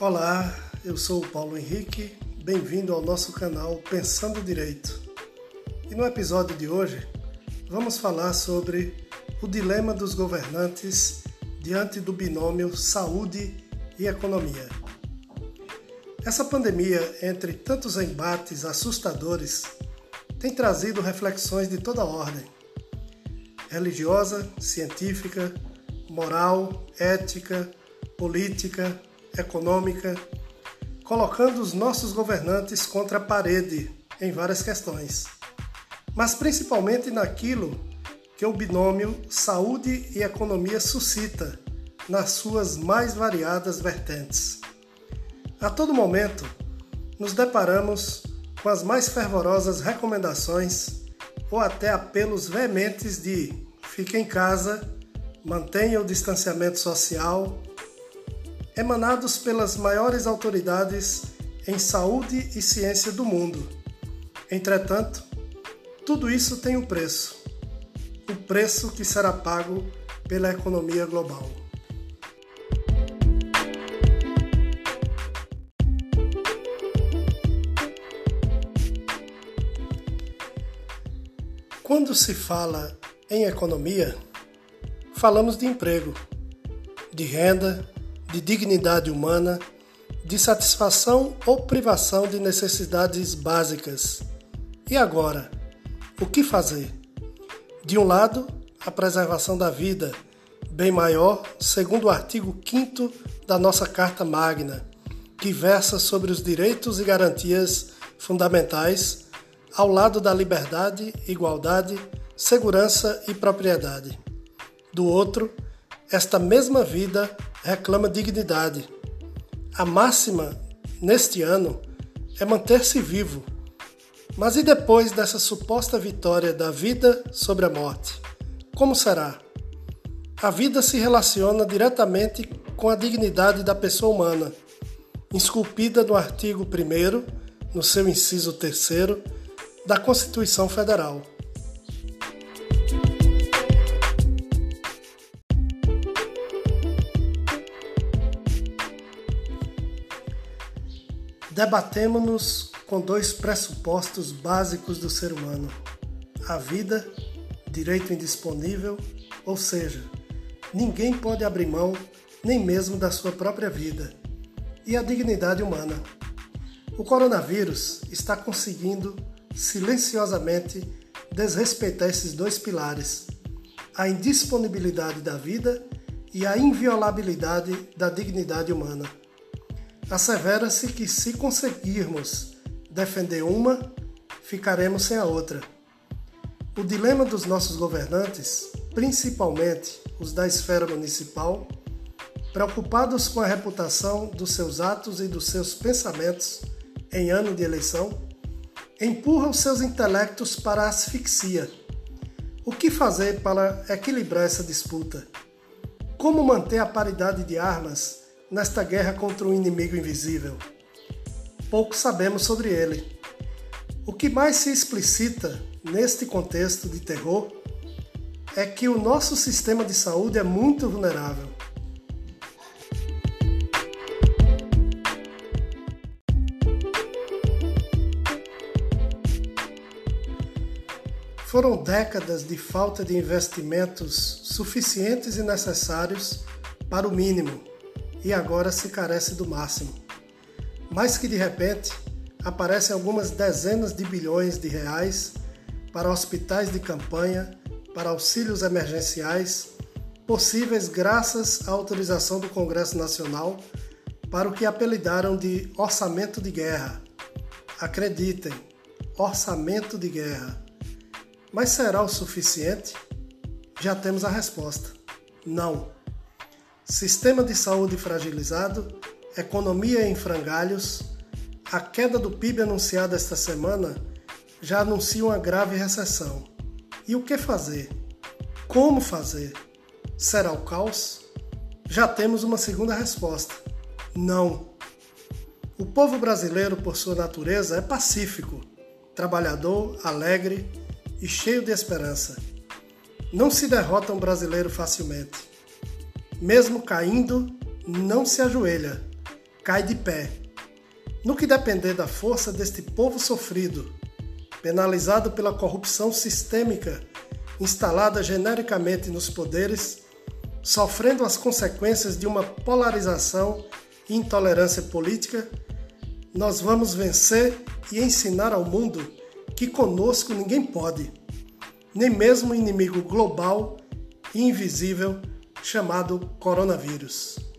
Olá, eu sou o Paulo Henrique, bem-vindo ao nosso canal Pensando Direito. E no episódio de hoje vamos falar sobre o dilema dos governantes diante do binômio saúde e economia. Essa pandemia, entre tantos embates assustadores, tem trazido reflexões de toda ordem: religiosa, científica, moral, ética, política, econômica, colocando os nossos governantes contra a parede em várias questões, mas principalmente naquilo que o binômio saúde e economia suscita nas suas mais variadas vertentes. A todo momento, nos deparamos com as mais fervorosas recomendações ou até apelos veementes de fique em casa, mantenha o distanciamento social, emanados pelas maiores autoridades em saúde e ciência do mundo. Entretanto, tudo isso tem um preço o preço que será pago pela economia global. Quando se fala em economia, falamos de emprego, de renda, de dignidade humana, de satisfação ou privação de necessidades básicas. E agora, o que fazer? De um lado, a preservação da vida, bem maior, segundo o artigo 5 da nossa Carta Magna, que versa sobre os direitos e garantias fundamentais, ao lado da liberdade, igualdade, segurança e propriedade. Do outro, esta mesma vida reclama dignidade. A máxima neste ano é manter-se vivo mas e depois dessa suposta vitória da vida sobre a morte? Como será? A vida se relaciona diretamente com a dignidade da pessoa humana, esculpida no artigo 1, no seu inciso 3, da Constituição Federal. Debatemos-nos com dois pressupostos básicos do ser humano: a vida, direito indisponível, ou seja, ninguém pode abrir mão nem mesmo da sua própria vida, e a dignidade humana. O coronavírus está conseguindo silenciosamente desrespeitar esses dois pilares: a indisponibilidade da vida e a inviolabilidade da dignidade humana. Assevera-se que, se conseguirmos defender uma, ficaremos sem a outra. O dilema dos nossos governantes, principalmente os da esfera municipal, preocupados com a reputação dos seus atos e dos seus pensamentos em ano de eleição, empurram seus intelectos para a asfixia. O que fazer para equilibrar essa disputa? Como manter a paridade de armas nesta guerra contra um inimigo invisível? pouco sabemos sobre ele. O que mais se explicita neste contexto de terror é que o nosso sistema de saúde é muito vulnerável. Foram décadas de falta de investimentos suficientes e necessários para o mínimo, e agora se carece do máximo mas que de repente aparecem algumas dezenas de bilhões de reais para hospitais de campanha, para auxílios emergenciais, possíveis graças à autorização do Congresso Nacional para o que apelidaram de orçamento de guerra. Acreditem, orçamento de guerra. Mas será o suficiente? Já temos a resposta: não. Sistema de saúde fragilizado economia em frangalhos, a queda do PIB anunciada esta semana já anuncia uma grave recessão. E o que fazer? Como fazer? Será o caos? Já temos uma segunda resposta: não. O povo brasileiro, por sua natureza, é pacífico, trabalhador, alegre e cheio de esperança. Não se derrota um brasileiro facilmente. Mesmo caindo, não se ajoelha cai de pé. No que depender da força deste povo sofrido, penalizado pela corrupção sistêmica instalada genericamente nos poderes, sofrendo as consequências de uma polarização e intolerância política, nós vamos vencer e ensinar ao mundo que conosco ninguém pode, nem mesmo o inimigo global e invisível chamado coronavírus.